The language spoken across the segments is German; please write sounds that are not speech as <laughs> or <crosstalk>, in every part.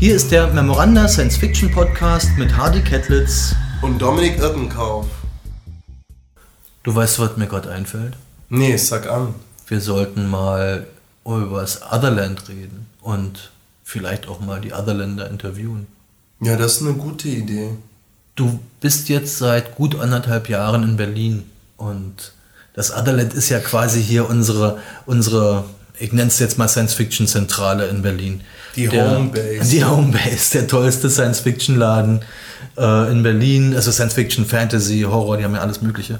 Hier ist der Memoranda Science Fiction Podcast mit Hardy Kettlitz und Dominik Irkenkauf. Du weißt, was mir gerade einfällt? Nee, sag an. Wir sollten mal über das Otherland reden und vielleicht auch mal die Otherländer interviewen. Ja, das ist eine gute Idee. Du bist jetzt seit gut anderthalb Jahren in Berlin und das Otherland ist ja quasi hier unsere, unsere ich nenne es jetzt mal Science-Fiction-Zentrale in Berlin. Die der, Homebase. Die Homebase, der tollste Science-Fiction-Laden äh, in Berlin. Also Science-Fiction, Fantasy, Horror, die haben ja alles Mögliche.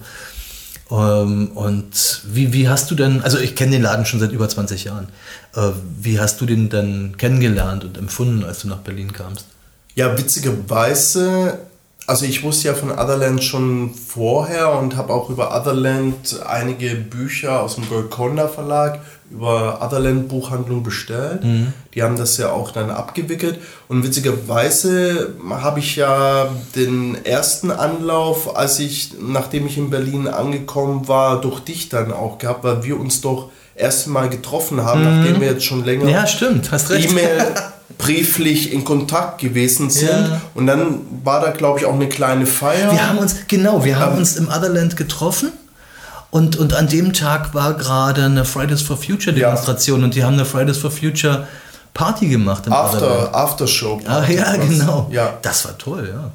Ähm, und wie, wie hast du denn, also ich kenne den Laden schon seit über 20 Jahren. Äh, wie hast du den denn kennengelernt und empfunden, als du nach Berlin kamst? Ja, witzigerweise also ich wusste ja von Otherland schon vorher und habe auch über Otherland einige Bücher aus dem Golconda Verlag über Otherland Buchhandlung bestellt. Mhm. Die haben das ja auch dann abgewickelt. Und witzigerweise habe ich ja den ersten Anlauf, als ich, nachdem ich in Berlin angekommen war, durch dich dann auch gehabt, weil wir uns doch erst mal getroffen haben, mhm. nachdem wir jetzt schon länger ja, stimmt, hast recht. E-Mail <laughs> brieflich in Kontakt gewesen sind. Ja. Und dann war da, glaube ich, auch eine kleine Feier. Wir haben uns, genau, wir haben ähm, uns im Otherland getroffen. Und, und an dem Tag war gerade eine Fridays for Future Demonstration ja. und die haben eine Fridays for Future Party gemacht. Im After, Aftershow. Ach ja, genau. Ja. Das war toll, ja.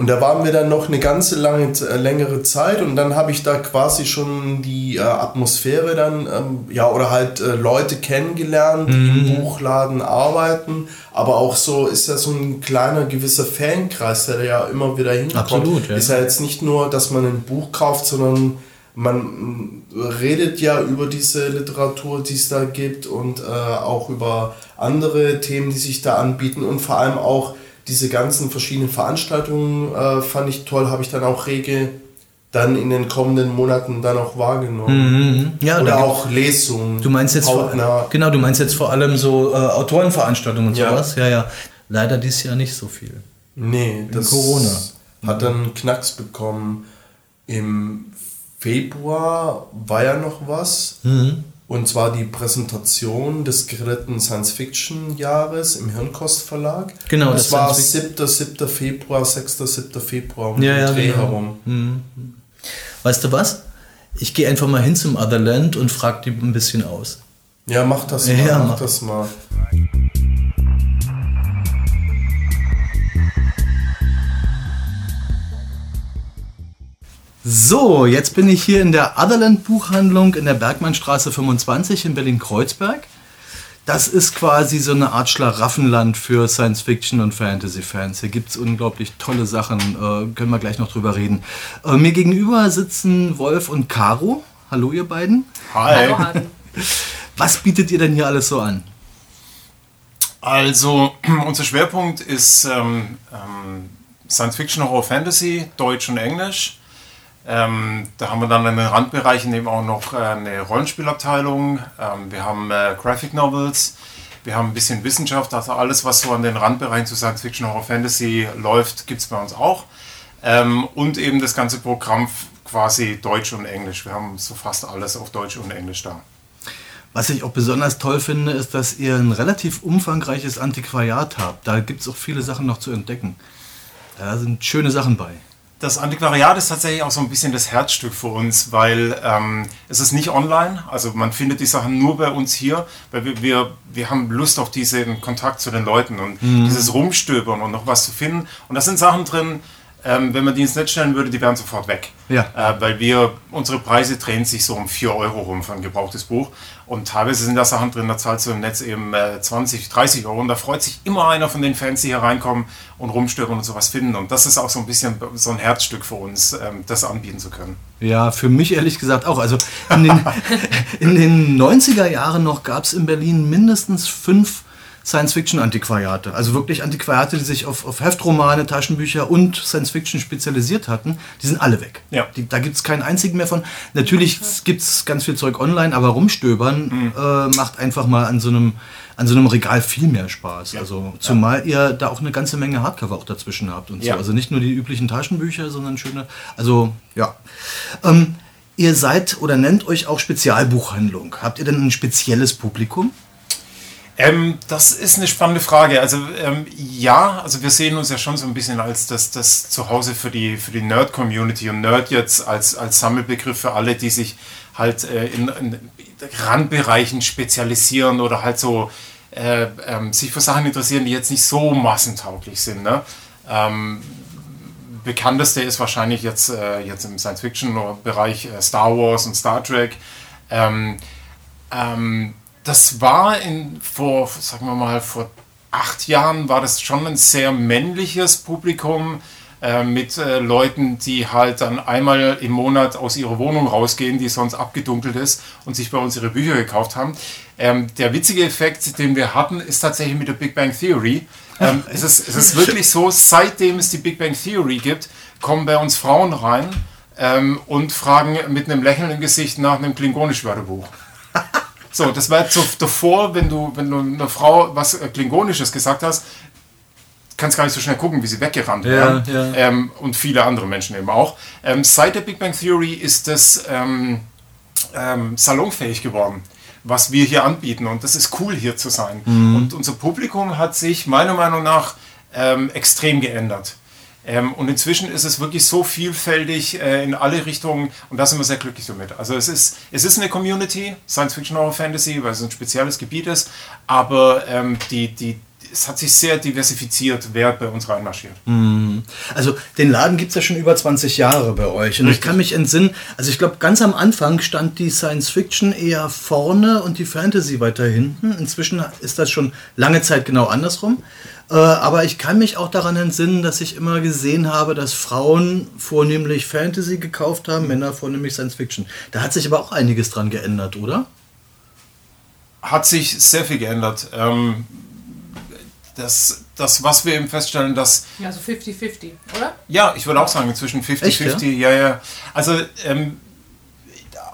Und da waren wir dann noch eine ganze lange, äh, längere Zeit und dann habe ich da quasi schon die äh, Atmosphäre dann, ähm, ja, oder halt äh, Leute kennengelernt, die mhm. im Buchladen arbeiten. Aber auch so ist ja so ein kleiner gewisser Fankreis, der da ja immer wieder hinkommt. Absolut, ja. Ist ja jetzt nicht nur, dass man ein Buch kauft, sondern man redet ja über diese Literatur, die es da gibt und äh, auch über andere Themen, die sich da anbieten und vor allem auch diese ganzen verschiedenen Veranstaltungen äh, fand ich toll, habe ich dann auch rege dann in den kommenden Monaten dann auch wahrgenommen. Mhm. mhm. Ja, Oder auch Lesungen. Du meinst jetzt vor, genau, du meinst jetzt vor allem so äh, Autorenveranstaltungen und ja. sowas. Ja, ja. Leider dieses Jahr nicht so viel. Nee, das Corona. hat dann Knacks bekommen. Im Februar war ja noch was. Mhm. Und zwar die Präsentation des dritten Science-Fiction-Jahres im Hirnkost Verlag. Genau, das, das war 7. 7. Februar, 6. 7. Februar um ja, den ja, Dreh genau. herum. Mhm. Weißt du was? Ich gehe einfach mal hin zum Otherland und frage die ein bisschen aus. Ja, mach das mal. Ja, mach, mach das mal. So, jetzt bin ich hier in der Otherland Buchhandlung in der Bergmannstraße 25 in Berlin-Kreuzberg. Das ist quasi so eine Art Schlaraffenland für Science-Fiction und Fantasy-Fans. Hier gibt es unglaublich tolle Sachen, äh, können wir gleich noch drüber reden. Äh, mir gegenüber sitzen Wolf und Caro. Hallo ihr beiden. Hi. Hallo, <laughs> Was bietet ihr denn hier alles so an? Also, <clears throat> unser Schwerpunkt ist ähm, ähm, Science-Fiction, Horror, Fantasy, Deutsch und Englisch. Ähm, da haben wir dann in den Randbereichen eben auch noch äh, eine Rollenspielabteilung. Ähm, wir haben äh, Graphic Novels. Wir haben ein bisschen Wissenschaft. Also alles, was so an den Randbereichen zu Science Fiction, Horror, Fantasy läuft, gibt es bei uns auch. Ähm, und eben das ganze Programm quasi Deutsch und Englisch. Wir haben so fast alles auf Deutsch und Englisch da. Was ich auch besonders toll finde, ist, dass ihr ein relativ umfangreiches Antiquariat habt. Da gibt es auch viele Sachen noch zu entdecken. Da sind schöne Sachen bei das Antiquariat ist tatsächlich auch so ein bisschen das Herzstück für uns, weil ähm, es ist nicht online, also man findet die Sachen nur bei uns hier, weil wir, wir, wir haben Lust auf diesen Kontakt zu den Leuten und mhm. dieses Rumstöbern und noch was zu finden. Und da sind Sachen drin, ähm, wenn man die ins Netz stellen würde, die wären sofort weg. Ja. Äh, weil wir, unsere Preise drehen sich so um 4 Euro rum für ein gebrauchtes Buch. Und teilweise sind da Sachen drin, da zahlst du im Netz eben äh, 20, 30 Euro. Und da freut sich immer einer von den Fans, die hier reinkommen und rumstöbern und sowas finden. Und das ist auch so ein bisschen so ein Herzstück für uns, ähm, das anbieten zu können. Ja, für mich ehrlich gesagt auch. Also in den, <laughs> in den 90er Jahren noch gab es in Berlin mindestens fünf Science-Fiction-Antiquariate. Also wirklich Antiquariate, die sich auf, auf Heftromane, Taschenbücher und Science-Fiction spezialisiert hatten. Die sind alle weg. Ja. Die, da gibt es keinen einzigen mehr von. Natürlich gibt es ganz viel Zeug online, aber rumstöbern mhm. äh, macht einfach mal an so einem an so einem Regal viel mehr Spaß. Ja. Also zumal ja. ihr da auch eine ganze Menge Hardcover auch dazwischen habt und so. Also nicht nur die üblichen Taschenbücher, sondern schöne. Also ja. Ähm, ihr seid oder nennt euch auch Spezialbuchhandlung. Habt ihr denn ein spezielles Publikum? Ähm, das ist eine spannende Frage. Also ähm, ja, also wir sehen uns ja schon so ein bisschen als das, das Zuhause für die, für die Nerd-Community und Nerd jetzt als, als Sammelbegriff für alle, die sich halt äh, in, in Randbereichen spezialisieren oder halt so äh, ähm, sich für Sachen interessieren, die jetzt nicht so massentauglich sind. Ne? Ähm, bekannteste ist wahrscheinlich jetzt, äh, jetzt im Science-Fiction-Bereich äh, Star Wars und Star Trek. Ähm, ähm, das war in, vor, sagen wir mal, vor acht Jahren war das schon ein sehr männliches Publikum äh, mit äh, Leuten, die halt dann einmal im Monat aus ihrer Wohnung rausgehen, die sonst abgedunkelt ist und sich bei uns ihre Bücher gekauft haben. Ähm, der witzige Effekt, den wir hatten, ist tatsächlich mit der Big Bang Theory. Ähm, <laughs> es, ist, es ist wirklich so, seitdem es die Big Bang Theory gibt, kommen bei uns Frauen rein ähm, und fragen mit einem Lächeln im Gesicht nach einem klingonisch-Wörterbuch. <laughs> So, das war so davor, wenn du, wenn du einer Frau was äh, Klingonisches gesagt hast, kannst gar nicht so schnell gucken, wie sie weggerannt werden. ja. Ähm, und viele andere Menschen eben auch. Ähm, seit der Big Bang Theory ist das ähm, ähm, salonfähig geworden, was wir hier anbieten. Und das ist cool, hier zu sein. Und unser Publikum hat sich meiner Meinung nach ähm, extrem geändert. Ähm, und inzwischen ist es wirklich so vielfältig äh, in alle Richtungen und da sind wir sehr glücklich damit. Also es ist, es ist eine Community, Science Fiction, Horror, Fantasy, weil es ein spezielles Gebiet ist, aber ähm, die, die, es hat sich sehr diversifiziert, wer bei uns reinmarschiert. Also den Laden gibt es ja schon über 20 Jahre bei euch. Und ich kann mich entsinnen, also ich glaube, ganz am Anfang stand die Science Fiction eher vorne und die Fantasy weiter hinten. Inzwischen ist das schon lange Zeit genau andersrum. Äh, aber ich kann mich auch daran entsinnen, dass ich immer gesehen habe, dass Frauen vornehmlich Fantasy gekauft haben, Männer vornehmlich Science Fiction. Da hat sich aber auch einiges dran geändert, oder? Hat sich sehr viel geändert. Ähm, das, das, was wir eben feststellen, dass Ja, so 50-50, oder? Ja, ich würde auch sagen, inzwischen 50-50. Ja? ja, Also ähm,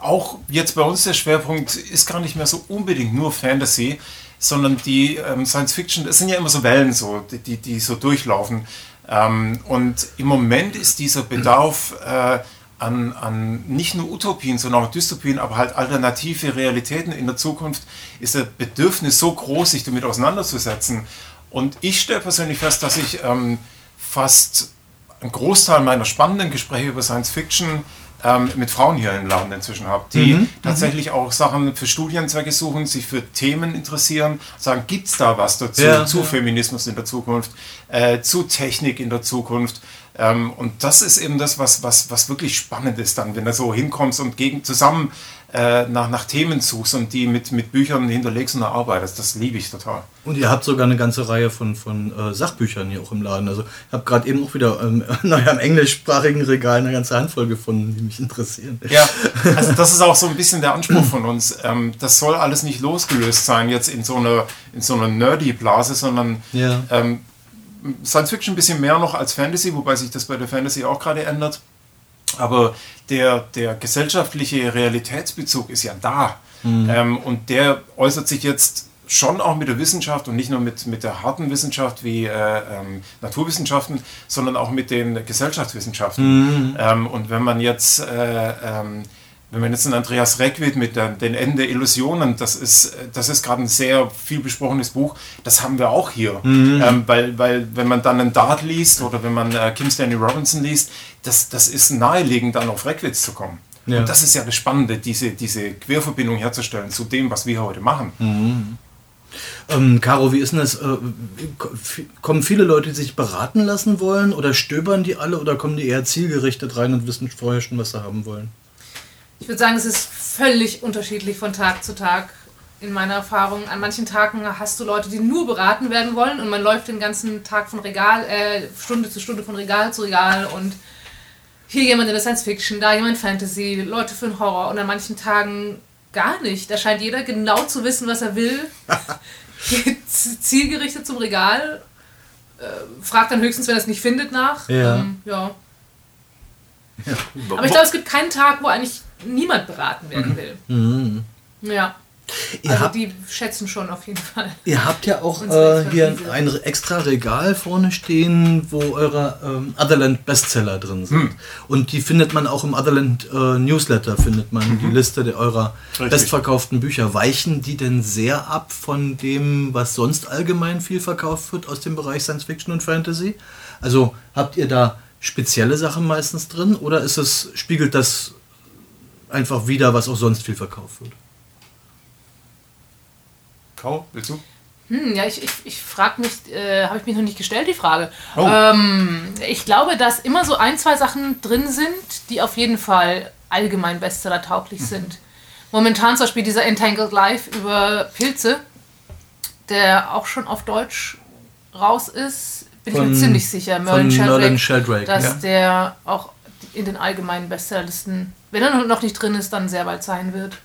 auch jetzt bei uns der Schwerpunkt ist gar nicht mehr so unbedingt nur Fantasy, sondern die ähm, Science Fiction, das sind ja immer so Wellen, so, die, die, die so durchlaufen. Ähm, und im Moment ist dieser Bedarf äh, an, an nicht nur Utopien, sondern auch Dystopien, aber halt alternative Realitäten in der Zukunft, ist der Bedürfnis so groß, sich damit auseinanderzusetzen. Und ich stelle persönlich fest, dass ich ähm, fast einen Großteil meiner spannenden Gespräche über Science Fiction ähm, mit Frauen hier im Laden inzwischen habe, die tatsächlich auch Sachen für Studienzwecke suchen, sich für Themen interessieren, sagen, gibt es da was dazu, Ja, zu ja. Feminismus in der Zukunft, äh, zu Technik in der Zukunft. Ähm, und das ist eben das, was, was, was wirklich spannend ist dann, wenn du so hinkommst und gegen, zusammen äh, nach, nach Themen suchst und die mit, mit Büchern hinterlegst und erarbeitest. Das liebe ich total. Und ihr habt sogar eine ganze Reihe von, von äh, Sachbüchern hier auch im Laden. Also ich habe gerade eben auch wieder ähm, <laughs> naja, im englischsprachigen Regal eine ganze Handvoll gefunden, die mich interessieren. Ja, also das ist auch so ein bisschen der Anspruch von uns. Ähm, das soll alles nicht losgelöst sein jetzt in so einer, in so einer Nerdy-Blase, sondern Ja. ähm, Science Fiction ein bisschen mehr noch als Fantasy, wobei sich das bei der Fantasy auch gerade ändert. Aber der, der gesellschaftliche Realitätsbezug ist ja da. Ähm, und der äußert sich jetzt schon auch mit der Wissenschaft und nicht nur mit, mit der harten Wissenschaft wie äh, ähm, Naturwissenschaften, sondern auch mit den Gesellschaftswissenschaften. Ähm, und wenn man jetzt äh, ähm, wenn man jetzt einen Andreas Reckwit mit der, den Enden der Illusionen, das ist, das ist gerade ein sehr viel besprochenes Buch, das haben wir auch hier. Ähm, weil, weil wenn man dann einen Dart liest oder wenn man äh, Kim Stanley Robinson liest, das, das ist naheliegend, dann auf Reckwitz zu kommen. Ja. Und das ist ja das Spannende, diese, diese Querverbindung herzustellen zu dem, was wir heute machen. Ähm, Caro, wie ist denn das? Äh, kommen viele Leute, die sich beraten lassen wollen oder stöbern die alle oder kommen die eher zielgerichtet rein und wissen vorher schon, was sie haben wollen? Ich würde sagen, es ist völlig unterschiedlich von Tag zu Tag. In meiner Erfahrung, an manchen Tagen hast du Leute, die nur beraten werden wollen und man läuft den ganzen Tag von Regal, äh, Stunde zu Stunde von Regal zu Regal und hier jemand in der Science Fiction, da jemand Fantasy, Leute für den Horror und an manchen Tagen gar nicht. Da scheint jeder genau zu wissen, was er will, <laughs> geht zielgerichtet zum Regal, äh, fragt dann höchstens, wenn er es nicht findet, nach. Ja. Ähm, ja. Aber ich glaube, es gibt keinen Tag, wo eigentlich niemand beraten werden will. Ja. Ihr also habt- die schätzen schon auf jeden Fall. Ihr habt ja auch äh, hier ein extra Regal vorne stehen, wo eure ähm, Otherland Bestseller drin sind. Und die findet man auch im Otherland äh, Newsletter, findet man die Liste der eurer Richtig. bestverkauften Bücher. Weichen die denn sehr ab von dem, was sonst allgemein viel verkauft wird aus dem Bereich Science Fiction und Fantasy? Also habt ihr da spezielle Sachen meistens drin oder ist es, spiegelt das einfach wieder, was auch sonst viel verkauft wird? Kau, willst du? Hm, ja, ich, ich, ich frage mich, äh, habe ich mich noch nicht gestellt, die Frage. Oh. Ähm, ich glaube, dass immer so ein, zwei Sachen drin sind, die auf jeden Fall allgemein Bestseller-tauglich Mhm. sind. Momentan zum Beispiel dieser Entangled Life über Pilze, der auch schon auf Deutsch raus ist, bin ich Von- mir ziemlich sicher. von Merlin Sheldrake, dass ja. der auch in den allgemeinen Bestsellerlisten, wenn er noch nicht drin ist, dann sehr bald sein wird.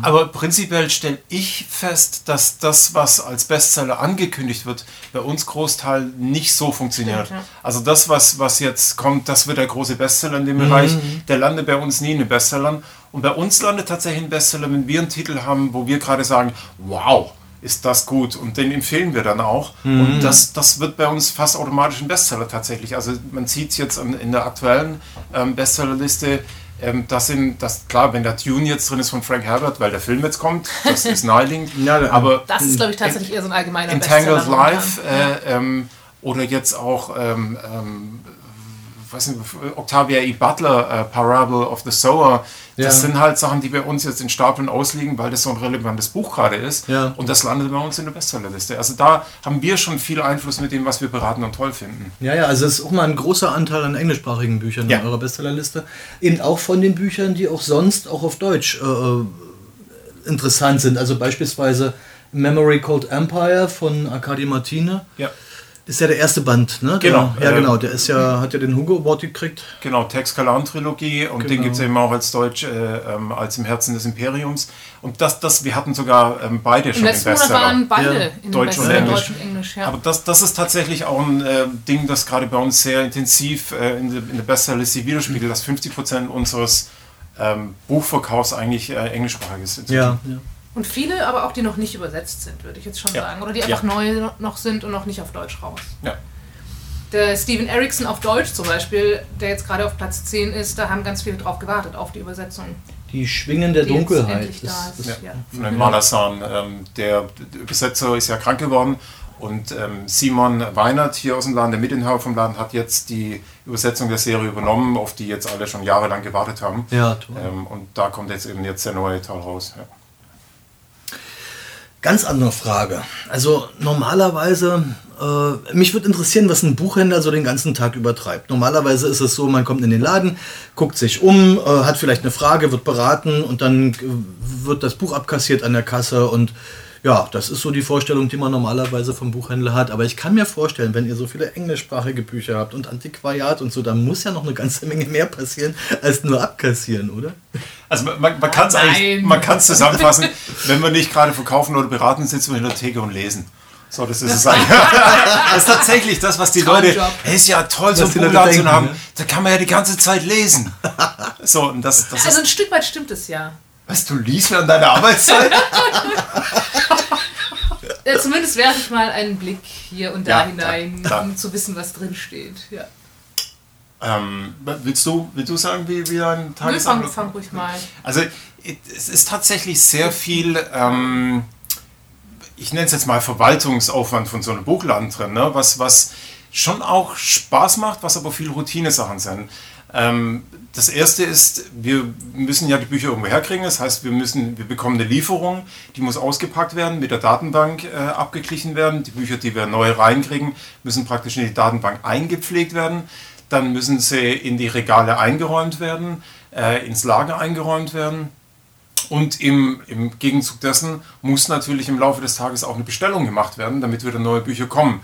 Aber prinzipiell stelle ich fest, dass das, was als Bestseller angekündigt wird, bei uns Großteil nicht so funktioniert. Stimmt, ja. Also das, was, was jetzt kommt, das wird der große Bestseller in dem Bereich. Der landet bei uns nie in den Bestsellern. Und bei uns landet tatsächlich ein Bestseller, wenn wir einen Titel haben, wo wir gerade sagen, wow, ist das gut. Und den empfehlen wir dann auch. Und das, das wird bei uns fast automatisch ein Bestseller tatsächlich. Also man sieht es jetzt an- in der aktuellen ähm, Bestsellerliste, ähm, das sind, das, klar, wenn der Tune jetzt drin ist von Frank Herbert, weil der Film jetzt kommt, das ist naheliegend. <laughs> Ja, aber Das ist, glaube ich, tatsächlich eher so ein allgemeiner Entangled Bestseller momentan. Life äh, ähm, oder jetzt auch ähm, ähm, weiß nicht, Octavia E. Butler, äh, Parable of the Sower. Das Ja. sind halt Sachen, die bei uns jetzt in Stapeln ausliegen, weil das so ein relevantes Buch gerade ist. Ja. Und das landet bei uns in der Bestsellerliste. Also da haben wir schon viel Einfluss mit dem, was wir beraten und toll finden. Ja, ja, also es ist auch mal ein großer Anteil an englischsprachigen Büchern Ja. in eurer Bestsellerliste. Eben auch von den Büchern, die auch sonst auch auf Deutsch äh, interessant sind. Also beispielsweise Memory Called Empire von Arkadi Martine. Ja. Ist ja der erste Band, ne? Der, Genau, Ja, äh, genau. Der ist ja, hat ja den Hugo Award gekriegt. Genau, Tex Kalan-Trilogie und den Genau. gibt es eben auch als Deutsch, äh, ähm, als im Herzen des Imperiums. Und das, das, wir hatten sogar ähm, beide Im schon im letzten Monat Bestseller. waren beide Ja. in den Deutsch und Englisch. Deutsch und Englisch. Ja. Aber das, das ist tatsächlich auch ein äh, Ding, das gerade bei uns sehr intensiv äh, in, der, in der Bestsellerliste widerspiegelt, dass 50% unseres ähm, Buchverkaufs eigentlich äh, englischsprachig ist. Ja, ja. Und viele, aber auch die noch nicht übersetzt sind, würde ich jetzt schon Ja. sagen. Oder die Ja. einfach neu noch sind und noch nicht auf Deutsch raus. Ja. Der Steven Erickson auf Deutsch zum Beispiel, der jetzt gerade auf Platz 10 ist, da haben ganz viele drauf gewartet, auf die Übersetzung. Die Schwingen der die Dunkelheit. endlich da Das- ist. Ja. Von dem Malasan. Ähm, der Übersetzer ist ja krank geworden und ähm, Simon Weinert hier aus dem Laden, der Mitinhaber vom Laden, hat jetzt die Übersetzung der Serie übernommen, auf die jetzt alle schon jahrelang gewartet haben. Ja, toll. Ähm, und da kommt jetzt eben jetzt der neue Teil raus. Ja. Ganz andere Frage. Also normalerweise, äh, mich würde interessieren, was ein Buchhändler so den ganzen Tag übertreibt. Normalerweise ist es so, man kommt in den Laden, guckt sich um, äh, hat vielleicht eine Frage, wird beraten und dann äh, wird das Buch abkassiert an der Kasse und ja, das ist so die Vorstellung, die man normalerweise vom Buchhändler hat. Aber ich kann mir vorstellen, wenn ihr so viele englischsprachige Bücher habt und Antiquariat und so, dann muss ja noch eine ganze Menge mehr passieren als nur abkassieren, oder? Also man, man, man kann es eigentlich, man kann es zusammenfassen, wenn wir nicht gerade verkaufen oder beraten, sitzen wir in der Theke und lesen. So, das ist es eigentlich. <laughs> das ist tatsächlich das, was die Leute. Hey, ist ja toll, so Was ein die Leute Buchladen zu haben. ne? Da kann man ja die ganze Zeit lesen. So, und das, das Also ein Stück weit stimmt es ja. Was, du liest während deiner Arbeitszeit? <laughs> Äh, zumindest werfe ich mal einen Blick hier und da Ja, hinein, ja, klar. um zu wissen, was drin steht. Ja. ähm, willst, du, willst du sagen, wie, wie ein Nö, fang, fang ruhig mal. Also es ist tatsächlich sehr viel, ähm, ich nenne es jetzt mal Verwaltungsaufwand von so einem Buchladen drin, ne? was, was schon auch Spaß macht, was aber viel Routine-Sachen sind. Ähm, das erste ist, wir müssen ja die Bücher irgendwo herkriegen, das heißt, wir, müssen, wir bekommen eine Lieferung, die muss ausgepackt werden, mit der Datenbank äh, abgeglichen werden. Die Bücher, die wir neu reinkriegen, müssen praktisch in die Datenbank eingepflegt werden. Dann müssen sie in die Regale eingeräumt werden, äh, ins Lager eingeräumt werden. Und im, im Gegenzug dessen muss natürlich im Laufe des Tages auch eine Bestellung gemacht werden, damit wieder neue Bücher kommen.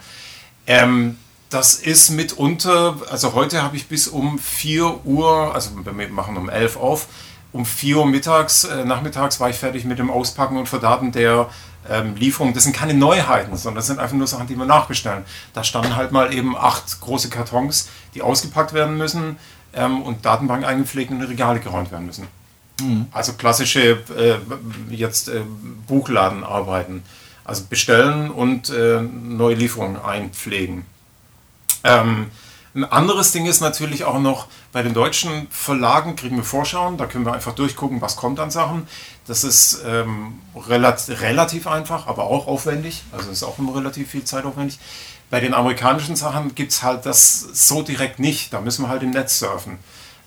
Ähm, das ist mitunter, also heute habe ich bis um 4 Uhr, also wir machen um 11 auf, um 4 Uhr mittags, äh, nachmittags war ich fertig mit dem Auspacken und Verdaten der ähm, Lieferung. Das sind keine Neuheiten, sondern das sind einfach nur Sachen, die wir nachbestellen. Da standen halt mal eben acht große Kartons, die ausgepackt werden müssen ähm, und Datenbank eingepflegt und in Regale geräumt werden müssen. Also klassische äh, jetzt äh, Buchladenarbeiten. Also bestellen und äh, neue Lieferungen einpflegen. Ähm, ein anderes Ding ist natürlich auch noch, bei den deutschen Verlagen kriegen wir Vorschauen, da können wir einfach durchgucken, was kommt an Sachen. Das ist ähm, relat relativ einfach, aber auch aufwendig, also ist auch immer relativ viel Zeit aufwendig. Bei den amerikanischen Sachen gibt es halt das so direkt nicht, da müssen wir halt im Netz surfen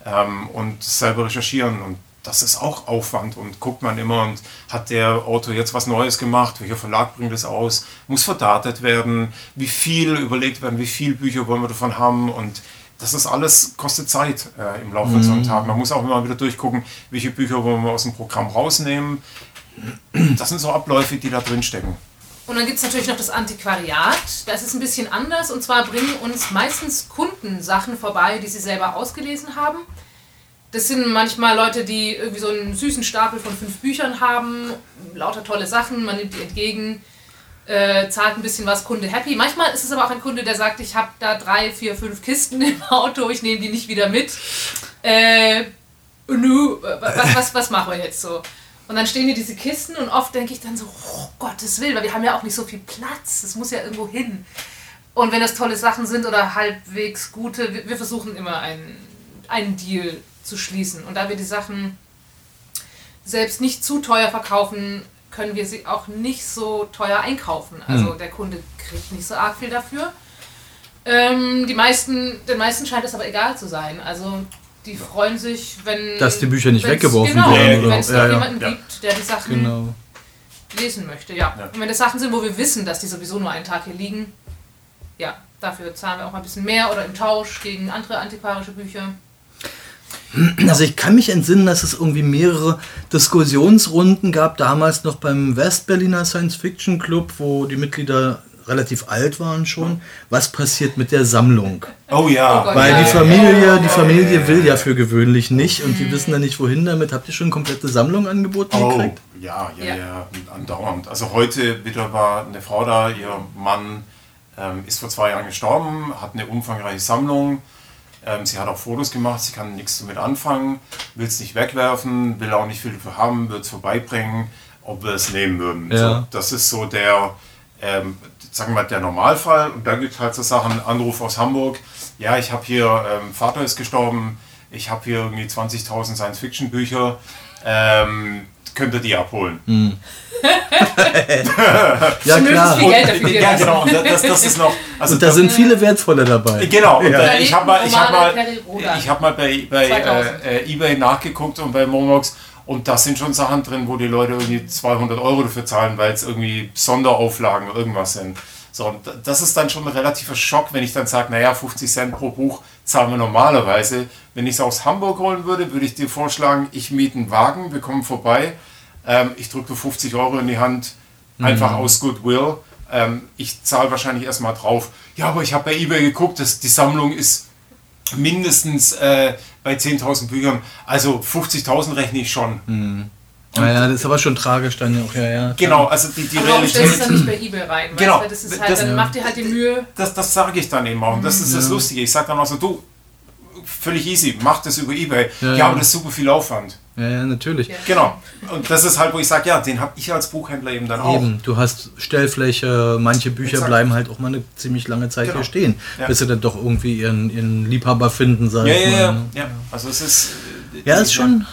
ähm, und selber recherchieren und das ist auch Aufwand und guckt man immer und hat der Autor jetzt was Neues gemacht, welcher Verlag bringt es aus, muss verdatet werden, wie viel überlegt werden, wie viele Bücher wollen wir davon haben und das ist alles, kostet Zeit äh, im Laufe mhm. so einem Tag. Man muss auch immer wieder durchgucken, welche Bücher wollen wir aus dem Programm rausnehmen. Das sind so Abläufe, die da drin stecken. Und dann gibt es natürlich noch das Antiquariat. Das ist ein bisschen anders. Und zwar bringen uns meistens Kunden Sachen vorbei, die sie selber ausgelesen haben. Das sind manchmal Leute, die irgendwie so einen süßen Stapel von fünf Büchern haben, lauter tolle Sachen, man nimmt die entgegen, äh, zahlt ein bisschen was, Kunde happy. Manchmal ist es aber auch ein Kunde, der sagt, ich habe da drei, vier, fünf Kisten im <laughs> Auto, ich nehme die nicht wieder mit. Äh, nu, was, was, was machen wir jetzt so? Und dann stehen hier diese Kisten und oft denke ich dann so, oh Gottes Willen, weil wir haben ja auch nicht so viel Platz, das muss ja irgendwo hin. Und wenn das tolle Sachen sind oder halbwegs gute, wir, wir versuchen immer einen, einen Deal zu schließen. Und da wir die Sachen selbst nicht zu teuer verkaufen, können wir sie auch nicht so teuer einkaufen. Also mhm. der Kunde kriegt nicht so arg viel dafür. Ähm, die meisten, den meisten scheint es aber egal zu sein. Also die freuen sich, wenn... Dass die Bücher nicht weggeworfen genau, werden. Wenn es ja, ja. jemanden ja. gibt, der die Sachen genau. lesen möchte. Ja. Und wenn das Sachen sind, wo wir wissen, dass die sowieso nur einen Tag hier liegen, ja, dafür zahlen wir auch mal ein bisschen mehr oder im Tausch gegen andere antiquarische Bücher. Also ich kann mich entsinnen, dass es irgendwie mehrere Diskussionsrunden gab, damals noch beim Westberliner Science Fiction Club, wo die Mitglieder relativ alt waren schon. Was passiert mit der Sammlung? Oh ja. Oh Weil die Familie, die Familie will ja für gewöhnlich nicht und die wissen dann nicht wohin damit. Habt ihr schon komplette Sammlung angeboten oh, gekriegt? Ja, ja, ja, ja, andauernd. Also heute wieder war eine Frau da, ihr Mann ähm, ist vor zwei Jahren gestorben, hat eine umfangreiche Sammlung ähm, sie hat auch Fotos gemacht, sie kann nichts damit anfangen, will es nicht wegwerfen, will auch nicht viel dafür haben, wird es vorbeibringen, ob wir es nehmen würden. Ja. So, das ist so der, ähm, sagen wir mal, der Normalfall. Und dann gibt es halt so Sachen, Anruf aus Hamburg, ja, ich habe hier, ähm, Vater ist gestorben, ich habe hier irgendwie 20.000 Science-Fiction-Bücher, ähm, könnt ihr die abholen. Mhm. <laughs> <laughs> ja, klar. Viel Geld dafür ja, genau. Und das, das ist noch, also und da sind viele wertvolle dabei. Genau. Und ja. ich habe mal, ich hab mal, ich hab mal bei, bei äh, eBay nachgeguckt und bei Momox und da sind schon Sachen drin, wo die Leute irgendwie 200 Euro dafür zahlen, weil es irgendwie Sonderauflagen oder irgendwas sind. So, das ist dann schon ein relativer Schock, wenn ich dann sage, naja, 50 Cent pro Buch zahlen wir normalerweise. Wenn ich es aus Hamburg holen würde, würde ich dir vorschlagen, ich miete einen Wagen, wir kommen vorbei, ähm, ich drücke 50 Euro in die Hand, einfach mhm. aus Goodwill. Ähm, ich zahle wahrscheinlich erstmal drauf. Ja, aber ich habe bei eBay geguckt, dass die Sammlung ist mindestens äh, bei 10.000 Büchern. Also 50.000 rechne ich schon. Mhm. Naja, das ist aber schon tragisch dann auch, ja, ja. Genau, also die, die aber Realität. Warum stellst du dann nicht bei eBay rein? Genau. Weißt, das ist halt, das, dann macht ihr halt die Mühe. Das, das sage ich dann eben auch. Und das ist das Lustige. Ich sage dann auch so, du, völlig easy, mach das über eBay. Ja, ja aber das ist super viel Aufwand. Ja, ja, natürlich. Ja. Genau. Und das ist halt, wo ich sage, ja, den habe ich als Buchhändler eben dann auch. Eben, du hast Stellfläche, manche Bücher Exakt. bleiben halt auch mal eine ziemlich lange Zeit genau. hier stehen, ja. bis sie dann doch irgendwie ihren, ihren Liebhaber finden, sag ja, ja, mal. Ja, ja. Also es ist... Äh, ja, ist schon...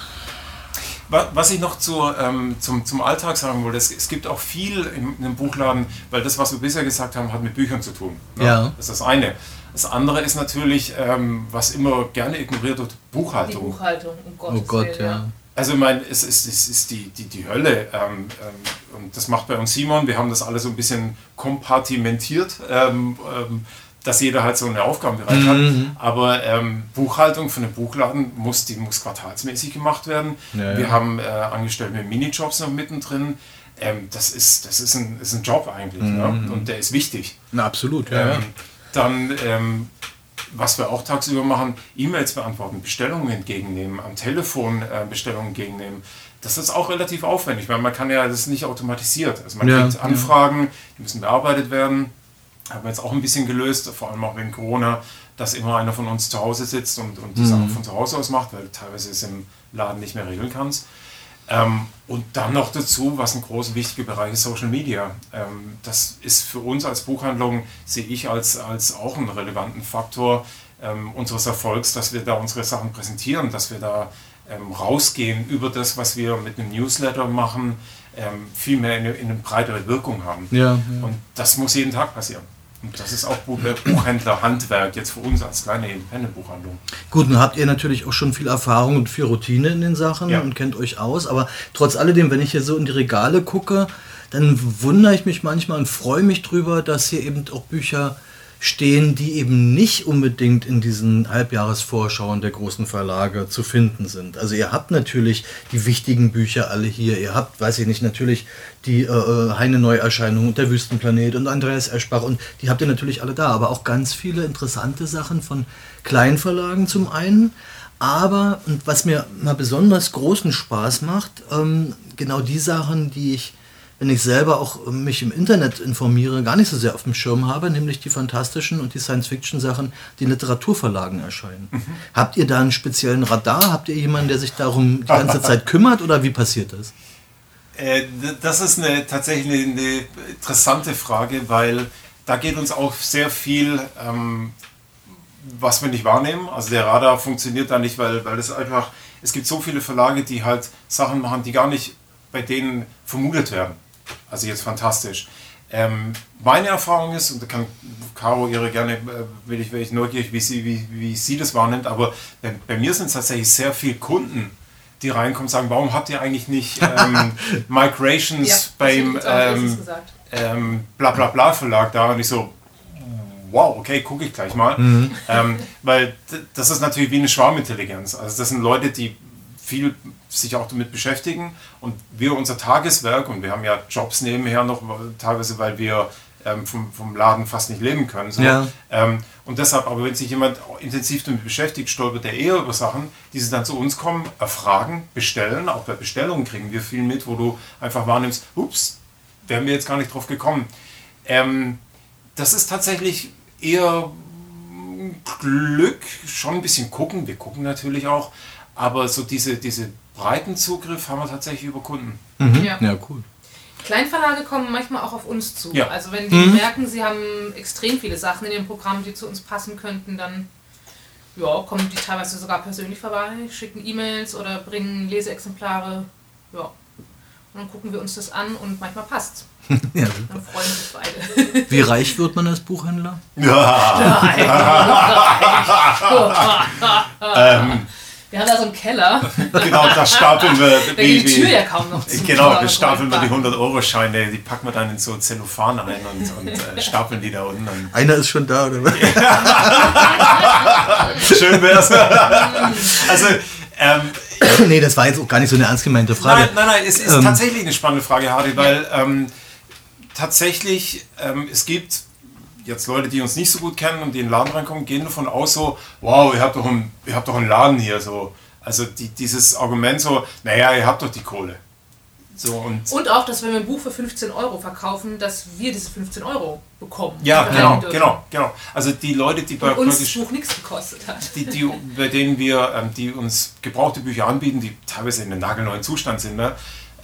Was ich noch zu, ähm, zum, zum Alltag sagen wollte, es, es gibt auch viel in, in einem Buchladen, weil das, was wir bisher gesagt haben, hat mit Büchern zu tun. Ne? Ja. Das ist das eine. Das andere ist natürlich, ähm, was immer gerne ignoriert wird, Buchhaltung. Die Buchhaltung, um Gottes oh Gott, Willen, ja. Also ich meine, es ist, es ist die, die, die Hölle. Ähm, ähm, und das macht bei uns Simon. Wir haben das alles so ein bisschen kompartimentiert, ähm, ähm dass jeder halt so eine Aufgabenbereich mhm. hat. Aber ähm, Buchhaltung für einen Buchladen muss, die muss quartalsmäßig gemacht werden. Ja, Wir haben äh, Angestellte mit Minijobs noch mittendrin. Ähm, das ist, das ist, ein, ist ein Job eigentlich. Ne? Mhm. Ne? Und der ist wichtig. Na, absolut, ja. Dann, ähm, was wir auch tagsüber machen, E-Mails beantworten, Bestellungen entgegennehmen, am Telefon äh, Bestellungen entgegennehmen. Das ist auch relativ aufwendig, weil man kann ja das nicht automatisiert. Also man ja, kriegt Anfragen, ja. die müssen bearbeitet werden. Haben wir jetzt auch ein bisschen gelöst, vor allem auch wegen Corona, dass immer einer von uns zu Hause sitzt und, und die Mhm. Sachen von zu Hause aus macht, weil teilweise es im Laden nicht mehr regeln kannst. Ähm, und dann noch dazu, was ein großer wichtiger Bereich ist, Social Media. Ähm, das ist für uns als Buchhandlung, sehe ich als, als auch einen relevanten Faktor ähm, unseres Erfolgs, dass wir da unsere Sachen präsentieren, dass wir da ähm, rausgehen über das, was wir mit einem Newsletter machen, ähm, viel mehr in, eine- in eine breitere Wirkung haben. Ja, ja. Und das muss jeden Tag passieren. Und das ist auch Buch- Buchhändler-Handwerk jetzt für uns als kleine Independent-Buchhandlung. Gut, nun habt ihr natürlich auch schon viel Erfahrung und viel Routine in den Sachen Ja. und kennt euch aus, aber trotz alledem, wenn ich hier so in die Regale gucke, dann wundere ich mich manchmal und freue mich drüber, dass hier eben auch Bücher stehen, die eben nicht unbedingt in diesen Halbjahresvorschauen der großen Verlage zu finden sind. Also ihr habt natürlich die wichtigen Bücher alle hier. Ihr habt, weiß ich nicht, natürlich die äh, Heine Neuerscheinung und der Wüstenplanet und Andreas Eschbach und die habt ihr natürlich alle da, aber auch ganz viele interessante Sachen von Kleinverlagen zum einen. Aber, und was mir mal besonders großen Spaß macht, ähm, genau die Sachen, die ich, wenn ich selber auch äh, mich im Internet informiere, gar nicht so sehr auf dem Schirm habe, nämlich die fantastischen und die Science-Fiction-Sachen, die in Literaturverlagen erscheinen. Habt ihr da einen speziellen Radar? Habt ihr jemanden, der sich darum die ganze Zeit kümmert oder wie passiert das? Äh, das ist eine, tatsächlich eine, eine interessante Frage, weil da geht uns auch sehr viel, ähm, was wir nicht wahrnehmen. Also der Radar funktioniert da nicht, weil, weil es einfach, es gibt so viele Verlage, die halt Sachen machen, die gar nicht bei denen vermutet werden. Also jetzt fantastisch. Ähm, meine Erfahrung ist, und da kann Caro ihre gerne, äh, will ich, will ich neugierig, wie sie, wie, wie sie das wahrnimmt, aber bei, bei mir sind es tatsächlich sehr viele Kunden, die reinkommen und sagen, warum habt ihr eigentlich nicht ähm, <laughs> Migrations Ja, beim ähm, ähm, bla bla bla Verlag da und ich so, wow, okay, gucke ich gleich mal. Ähm, weil das ist natürlich wie eine Schwarmintelligenz. Also das sind Leute, die viel sich auch damit beschäftigen und wir unser Tageswerk und wir haben ja Jobs nebenher noch, teilweise weil wir ähm, vom, vom Laden fast nicht leben können. So. Ja. Ähm, und deshalb, aber wenn sich jemand intensiv damit beschäftigt, stolpert er eher über Sachen, die sie dann zu uns kommen, erfragen, bestellen. Auch bei Bestellungen kriegen wir viel mit, wo du einfach wahrnimmst, ups, wären wir jetzt gar nicht drauf gekommen. Ähm, das ist tatsächlich eher Glück, schon ein bisschen gucken. Wir gucken natürlich auch, aber so diese, diese breiten Zugriff haben wir tatsächlich über Kunden. Ja. Ja, cool. Kleinverlage kommen manchmal auch auf uns zu. Ja. Also wenn die merken, sie haben extrem viele Sachen in ihrem Programm, die zu uns passen könnten, dann ja, kommen die teilweise sogar persönlich vorbei, schicken E-Mails oder bringen Leseexemplare. Ja. Und dann gucken wir uns das an und manchmal passt. <laughs> Ja. Dann freuen sich beide. Wie reich wird man als Buchhändler? <laughs> <laughs> Wir haben da so einen Keller, <laughs> Genau, da stapeln wir. da geht die Tür ja kaum noch zu. Genau, wir stapeln wir die 100-Euro-Scheine, die packen wir dann in so Zellophan ein und, und äh, <laughs> stapeln die da unten. Einer ist schon da, oder was? <laughs> schön wär's. also, ähm, <clears throat> nee, das war jetzt auch gar nicht so eine ernst gemeinte Frage. Nein, nein, nein, es ist Ähm. tatsächlich eine spannende Frage, Hardy, weil ähm, tatsächlich ähm, es gibt jetzt Leute, die uns nicht so gut kennen und die in den Laden reinkommen, gehen davon aus so, wow, ihr habt doch einen, ihr habt doch einen Laden hier so. Also die, dieses Argument so, naja, ihr habt doch die Kohle. So und Und auch, dass wenn wir ein Buch für 15 Euro verkaufen, dass wir diese 15 Euro bekommen. ja, genau, genau, genau. Also die Leute, die bei uns das Buch nichts gekostet hat. die, die, bei denen wir, ähm, die uns gebrauchte Bücher anbieten, die teilweise in einem nagelneuen Zustand sind, ne?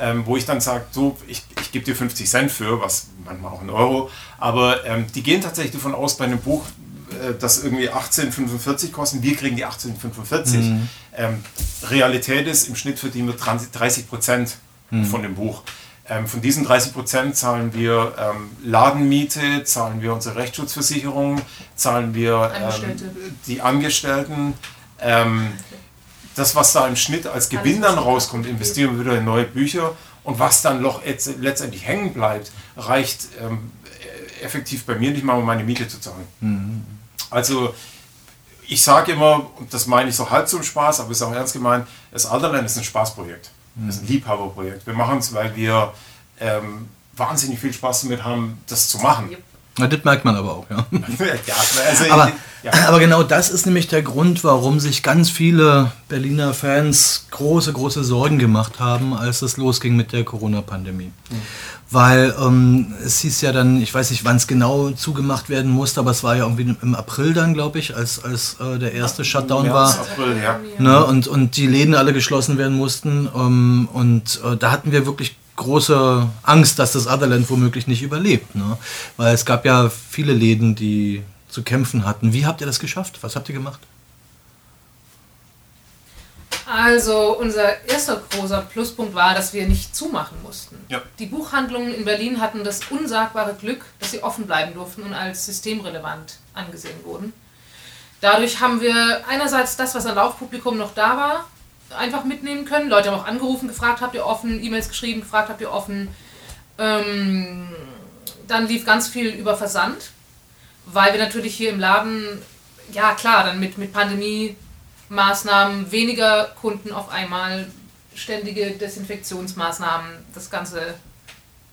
Ähm, wo ich dann sage, so, ich, ich gebe dir 50 Cent für, was manchmal auch ein Euro, aber ähm, die gehen tatsächlich davon aus, bei einem Buch, äh, das irgendwie 18,45 kosten, wir kriegen die 18,45. Ähm, Realität ist, im Schnitt verdienen wir 30 30 Prozent von dem Buch. Ähm, von diesen 30 Prozent zahlen wir ähm, Ladenmiete, zahlen wir unsere Rechtsschutzversicherung, zahlen wir Angestellte. ähm, die Angestellten. Das, was da im Schnitt als Gewinn dann rauskommt, investieren wir wieder in neue Bücher. Und was dann noch letztendlich hängen bleibt, reicht ähm, effektiv bei mir nicht mal, um meine Miete zu zahlen. Also ich sage immer, und das meine ich so halb zum Spaß, aber ist auch ernst gemeint, das Alderland ist ein Spaßprojekt. Das ist ein Liebhaberprojekt. Wir machen es, weil wir ähm, wahnsinnig viel Spaß damit haben, das zu machen. Yep. Na, das merkt man aber auch, ja. <laughs> ja, also, Aber, ja. aber genau das ist nämlich der Grund, warum sich ganz viele Berliner Fans große, große Sorgen gemacht haben, als es losging mit der Corona-Pandemie. weil ähm, es hieß ja dann, ich weiß nicht, wann es genau zugemacht werden musste, aber es war ja irgendwie im April dann, glaube ich, als, als äh, der erste Shutdown war. April, ja. Ne? Und, und die Läden alle geschlossen werden mussten. Ähm, und äh, da hatten wir wirklich große Angst, dass das Otherland womöglich nicht überlebt. Ne? Weil es gab ja viele Läden, die zu kämpfen hatten. Wie habt ihr das geschafft? Was habt ihr gemacht? Also unser erster großer Pluspunkt war, dass wir nicht zumachen mussten. Ja. Die Buchhandlungen in Berlin hatten das unsagbare Glück, dass sie offen bleiben durften und als systemrelevant angesehen wurden. Dadurch haben wir einerseits das, was an Laufpublikum noch da war, einfach mitnehmen können. Leute haben auch angerufen, gefragt, habt ihr offen, E-Mails geschrieben, gefragt, habt ihr offen. Ähm, dann lief ganz viel über Versand, weil wir natürlich hier im Laden, ja klar, dann mit, mit Pandemie-Maßnahmen, weniger Kunden auf einmal, ständige Desinfektionsmaßnahmen, das Ganze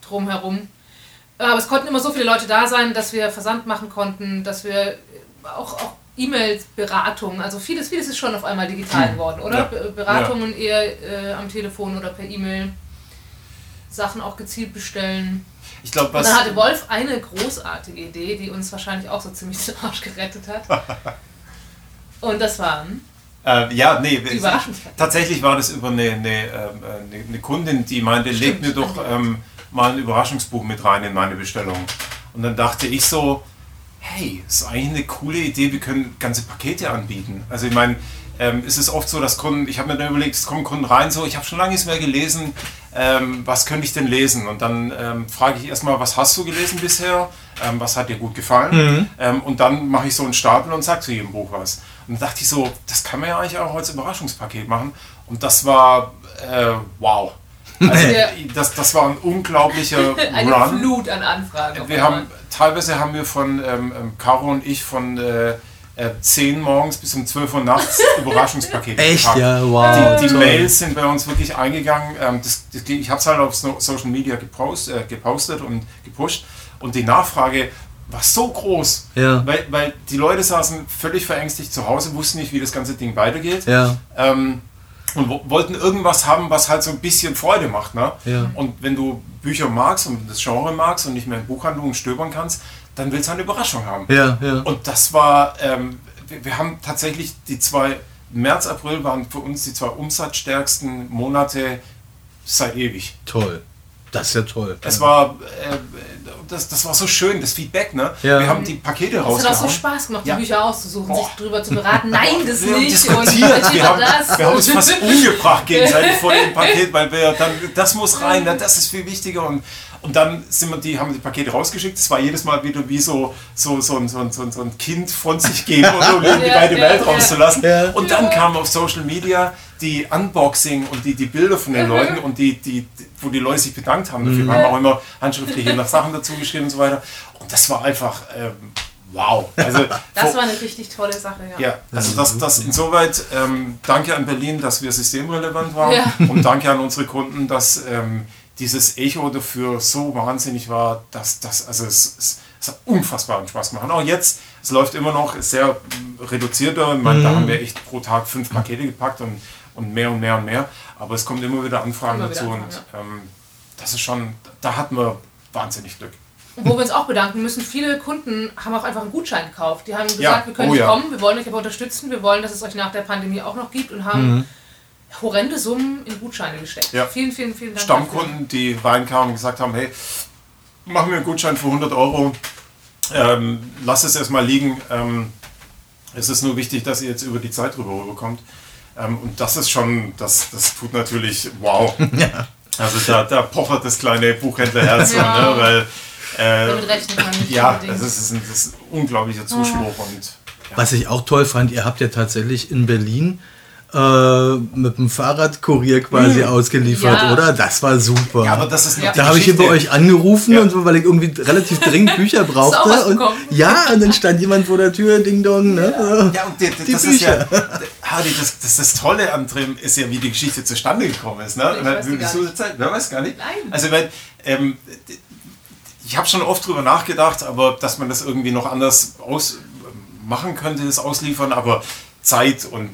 drumherum. Aber es konnten immer so viele Leute da sein, dass wir Versand machen konnten, dass wir auch, auch E-Mail-Beratung, also vieles, vieles ist schon auf einmal digital geworden, oder? Ja. Be- Beratungen eher äh, am Telefon oder per E-Mail. Sachen auch gezielt bestellen. Ich glaube, Und was. dann hatte Wolf eine großartige Idee, die uns wahrscheinlich auch so ziemlich <laughs> den Arsch gerettet hat. <laughs> Und das waren Äh, ja, nee, tatsächlich war das über eine, eine, ähm, eine, Kundin, die meinte, leg Stimmt, mir doch ähm, mal ein Überraschungsbuch mit rein in meine Bestellung. Und dann dachte ich so, hey, ist eigentlich eine coole Idee, wir können ganze Pakete anbieten. Also ich meine, ähm, es ist oft so, dass Kunden, ich habe mir dann überlegt, es kommen Kunden rein, so, ich habe schon lange nichts mehr gelesen, ähm, was könnte ich denn lesen? Und dann ähm, frage ich erstmal, was hast du gelesen bisher? Ähm, was hat dir gut gefallen? Ähm, und dann mache ich so einen Stapel und sage zu jedem Buch was. Und dann dachte ich so, das kann man ja eigentlich auch als Überraschungspaket machen. Und das war, äh, wow. Also, das, das war ein unglaublicher <laughs> eine Run. Flut an Anfragen. Wir haben, teilweise haben wir von ähm, ähm, Caro und ich von äh, äh, 10 morgens bis um 12 Uhr nachts <laughs> Überraschungspakete Echt? gepackt. Ja, wow. Die, die Toll. Mails sind bei uns wirklich eingegangen. Ähm, das, das, ich habe es halt auf so- Social Media gepost, äh, gepostet und gepusht. Und die Nachfrage war so groß, Ja. weil, weil die Leute saßen völlig verängstigt zu Hause, wussten nicht, wie das ganze Ding weitergeht. Ja. Ähm, und wo, wollten irgendwas haben, was halt so ein bisschen Freude macht. Ne? Ja. Und wenn du Bücher magst und das Genre magst und nicht mehr in Buchhandlungen stöbern kannst, dann willst du eine Überraschung haben. Ja, ja. Und das war, ähm, wir, wir haben tatsächlich die zwei, März, April waren für uns die zwei umsatzstärksten Monate seit ewig. Toll. Das ist ja toll. Es war, äh, das, das war so schön, das Feedback, ne? Ja. Wir haben die Pakete Es hat auch so rausgehauen. Spaß gemacht, die Ja. Bücher auszusuchen, Boah. sich drüber zu beraten. Nein, das wir haben nicht. diskutiert, und wir haben, das. wir haben uns fast umgebracht gegenseitig vor dem Paket, weil wir dann, das muss rein, ne, das ist viel wichtiger und, und dann sind wir die, haben wir die Pakete rausgeschickt, es war jedes Mal wieder wie so, so, so, ein, so, ein, so, ein, so ein Kind von sich geben <laughs> in die Ja, weite ja, Welt ja. rauszulassen. Ja. Und dann kamen auf Social Media die Unboxing und die, die Bilder von den Leuten und die, die, wo die Leute sich bedankt haben dafür. Wir haben auch immer handschriftliche nach Sachen dazu geschrieben und so weiter. Und das war einfach ähm, wow. Also, Das war eine richtig tolle Sache, ja. ja, also das, das insoweit ähm, danke an Berlin, dass wir systemrelevant waren Ja. und danke an unsere Kunden, dass ähm, dieses Echo dafür so wahnsinnig war, dass das, also es, es, es hat unfassbaren Spaß gemacht. Und auch jetzt, es läuft immer noch, ist sehr reduzierter. Ich meine, da haben wir echt pro Tag fünf Pakete gepackt und, und mehr und mehr und mehr. Aber es kommt immer wieder Anfragen Immer wieder dazu Anfragen, und ähm, das ist schon, da hatten wir wahnsinnig Glück. Und wo wir uns auch bedanken müssen, viele Kunden haben auch einfach einen Gutschein gekauft. Die haben gesagt, Ja, wir können oh nicht ja. kommen, wir wollen euch aber unterstützen, wir wollen, dass es euch nach der Pandemie auch noch gibt und haben horrende Summen in Gutscheine gesteckt. Ja. Vielen, vielen, vielen Dank. Stammkunden, die reinkamen und gesagt haben, hey, machen wir einen Gutschein für 100 Euro, ähm, lass es erstmal liegen. Ähm, es ist nur wichtig, dass ihr jetzt über die Zeit drüber rüberkommt. Ähm, und das ist schon, das, das tut natürlich wow. <laughs> Also da, da pochert das kleine Buchhändlerherz, Ja. ne, weil äh, Damit rechnet man nicht ja, unbedingt. das ist, das ist ein, das ist ein unglaublicher Zuspruch und Was ich auch toll fand, ihr habt ja tatsächlich in Berlin äh, mit dem Fahrradkurier quasi ausgeliefert, Ja. oder? Das war super. Mhm. ja, aber das ist noch Ja. da habe ich hier bei euch angerufen Ja. und so, weil ich irgendwie relativ dringend <laughs> Bücher brauchte. und, ja, und dann stand jemand vor der Tür, Ding Dong. Ne? Ja, und die, die, Die das ist ja, Bücher. Hardy, das, das, das Tolle an Trim ist ja, wie die Geschichte zustande gekommen ist. Ne? Ich weiß Wieso nicht. Zeit? Wer weiß gar nicht. Nein. Also, weil, ähm, ich habe schon oft drüber nachgedacht, aber dass man das irgendwie noch anders aus machen könnte, das Ausliefern, aber Zeit und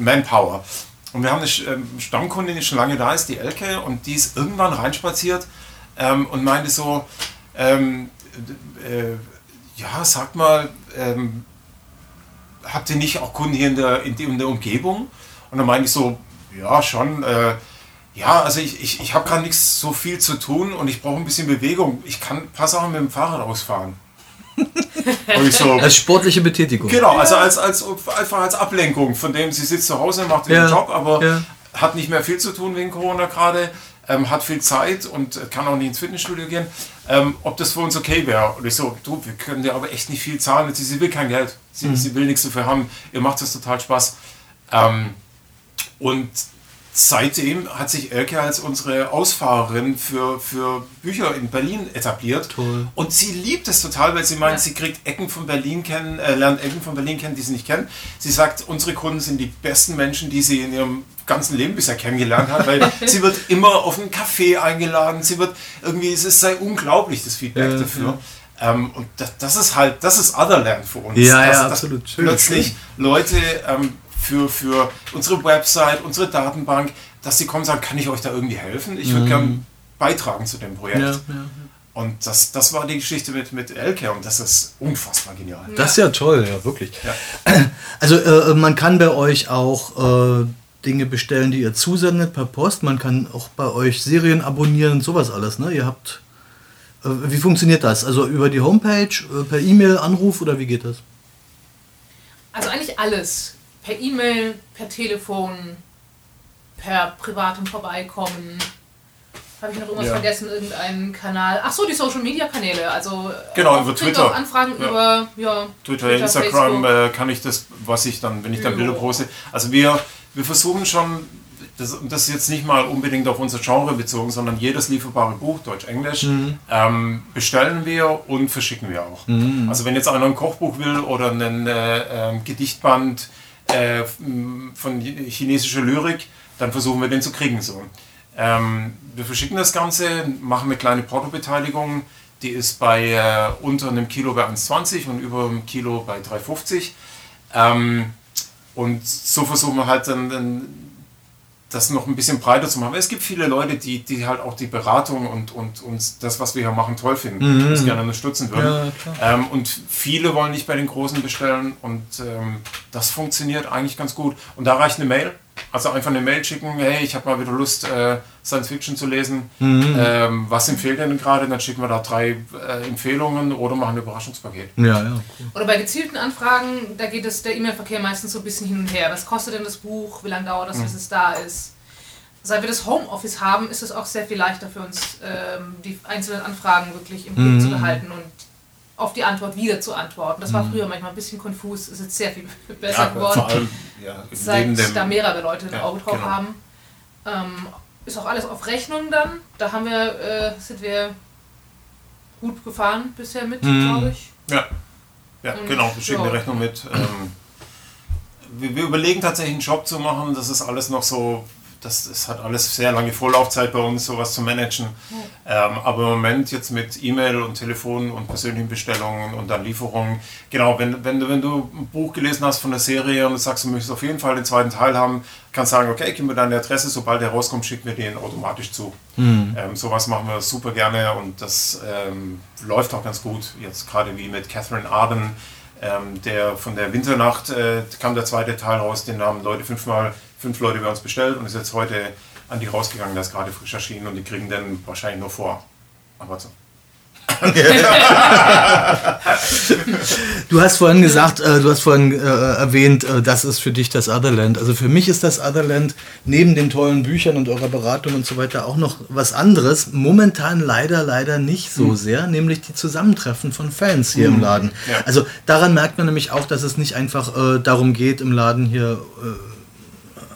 Manpower. Und wir haben eine ähm, Stammkundin, die schon lange da ist, die Elke, und die ist irgendwann reinspaziert ähm, und meinte so, ähm, äh, ja, sag mal, ähm, habt ihr nicht auch Kunden hier in der, in, in der Umgebung? Und dann meinte ich so, ja, schon. Äh, ja, also ich, ich, ich habe gerade nichts so viel zu tun und ich brauche ein bisschen Bewegung. Ich kann ein paar Sachen mit dem Fahrrad ausfahren. <laughs> so, als sportliche Betätigung. Genau, also als, als, einfach als Ablenkung, von dem sie sitzt zu Hause, macht ihren ja, Job, aber ja. hat nicht mehr viel zu tun wegen Corona gerade, ähm, hat viel Zeit und kann auch nicht ins Fitnessstudio gehen. Ähm, ob das für uns okay wäre. Und ich so, du, wir können dir aber echt nicht viel zahlen. Sie, sie will kein Geld, sie, mhm. sie will nichts dafür haben, ihr macht das total Spaß. Ähm, und seitdem hat sich Elke als unsere Ausfahrerin für, für Bücher in Berlin etabliert. Toll. Und sie liebt es total, weil sie meint, ja. sie kriegt Ecken von Berlin kennen, äh, lernt Ecken von Berlin kennen, die sie nicht kennt. Sie sagt, unsere Kunden sind die besten Menschen, die sie in ihrem ganzen Leben bisher kennengelernt hat, weil <laughs> sie wird immer auf einen Café eingeladen. Sie wird irgendwie, es sei unglaublich, das Feedback ja, dafür. Ja. Ähm, und das, das, ist halt, das ist Otherland für uns. Ja, dass, ja, absolut. Schön, plötzlich schön. Leute ähm, für, für unsere Website, unsere Datenbank, dass sie kommen und sagen, kann ich euch da irgendwie helfen? Ich würde mhm. gerne beitragen zu dem Projekt. Ja, ja, ja. Und das, das war die Geschichte mit, mit Elke und das ist unfassbar genial. Das ist ja toll, ja, wirklich. <clears throat> Also äh, man kann bei euch auch äh, Dinge bestellen, die ihr zusendet per Post. Man kann auch bei euch Serien abonnieren und sowas alles. Ne? Ihr habt. Äh, wie funktioniert das? Also über die Homepage, äh, per E-Mail, Anruf oder wie geht das? Also eigentlich alles per E-Mail, per Telefon, per privatem Vorbeikommen. Habe ich noch irgendwas ja. vergessen? Irgendeinen Kanal? Ach so, die Social Media Kanäle. Also genau über Twitter. Anfragen ja. über ja, Twitter, Twitter Instagram äh, kann ich das, was ich dann, wenn ich dann Bilder poste. Also wir, wir versuchen schon, das, das ist jetzt nicht mal unbedingt auf unser Genre bezogen, sondern jedes lieferbare Buch, Deutsch-Englisch, mhm. ähm, bestellen wir und verschicken wir auch. Mhm. Also wenn jetzt einer ein Kochbuch will oder ein äh, äh, Gedichtband äh, von chinesischer Lyrik, dann versuchen wir den zu kriegen. So. Ähm, wir verschicken das Ganze, machen eine kleine Portobeteiligung, die ist bei äh, unter einem Kilo bei 1,20 und über einem Kilo bei 3,50. Ähm, und so versuchen wir halt dann, dann das noch ein bisschen breiter zu machen. Es gibt viele Leute, die, die halt auch die Beratung und, und, und das, was wir hier machen, toll finden, mhm. das gerne unterstützen würden. Ja, ähm, und viele wollen nicht bei den Großen bestellen und ähm, das funktioniert eigentlich ganz gut. Und da reicht eine Mail. Also einfach eine Mail schicken, hey, ich habe mal wieder Lust, äh, Science Fiction zu lesen. Mhm. Ähm, was empfehlt ihr denn gerade? Dann schicken wir da drei äh, Empfehlungen oder machen ein Überraschungspaket. Ja, ja. Cool. Oder bei gezielten Anfragen, da geht es der E-Mail-Verkehr meistens so ein bisschen hin und her. Was kostet denn das Buch? Wie lange dauert das, mhm. bis es da ist? Seit wir das Homeoffice haben, ist es auch sehr viel leichter für uns, ähm, die einzelnen Anfragen wirklich im Blick mhm. zu behalten und auf die Antwort wieder zu antworten. Das war mhm. früher manchmal ein bisschen konfus, ist jetzt sehr viel <laughs> besser ja, geworden. Vor allem, ja, seit da mehrere Leute ein ja, Auge drauf genau. haben. Ähm, ist auch alles auf Rechnung dann. Da haben wir, äh, sind wir gut gefahren bisher mit, mhm. glaube ich. Ja, ja Und, genau, wir schicken ja. die Rechnung mit. Ähm, wir, wir, überlegen tatsächlich einen Job zu machen, das ist alles noch so das, das hat alles sehr lange Vorlaufzeit bei uns, sowas zu managen. Ja. Ähm, aber im Moment jetzt mit E-Mail und Telefon und persönlichen Bestellungen und dann Lieferungen, genau, wenn, wenn, du, wenn du ein Buch gelesen hast von der Serie und sagst, du möchtest auf jeden Fall den zweiten Teil haben, kannst sagen, okay, gib mir deine Adresse, sobald der rauskommt, schick mir den automatisch zu. Mhm. Ähm, sowas machen wir super gerne und das ähm, läuft auch ganz gut. Jetzt gerade wie mit Catherine Arden, ähm, der von der Winternacht äh, kam der zweite Teil raus, den haben Leute fünfmal fünf Leute bei uns bestellt und ist jetzt heute an die rausgegangen, der ist gerade frisch erschienen und die kriegen den wahrscheinlich nur vor. Aber so. <laughs> du hast vorhin gesagt, äh, du hast vorhin äh, erwähnt, äh, das ist für dich das Otherland. Also für mich ist das Otherland neben den tollen Büchern und eurer Beratung und so weiter auch noch was anderes. Momentan leider, leider nicht so mhm. sehr, nämlich die Zusammentreffen von Fans hier mhm. im Laden. Ja. Also daran merkt man nämlich auch, dass es nicht einfach äh, darum geht, im Laden hier äh,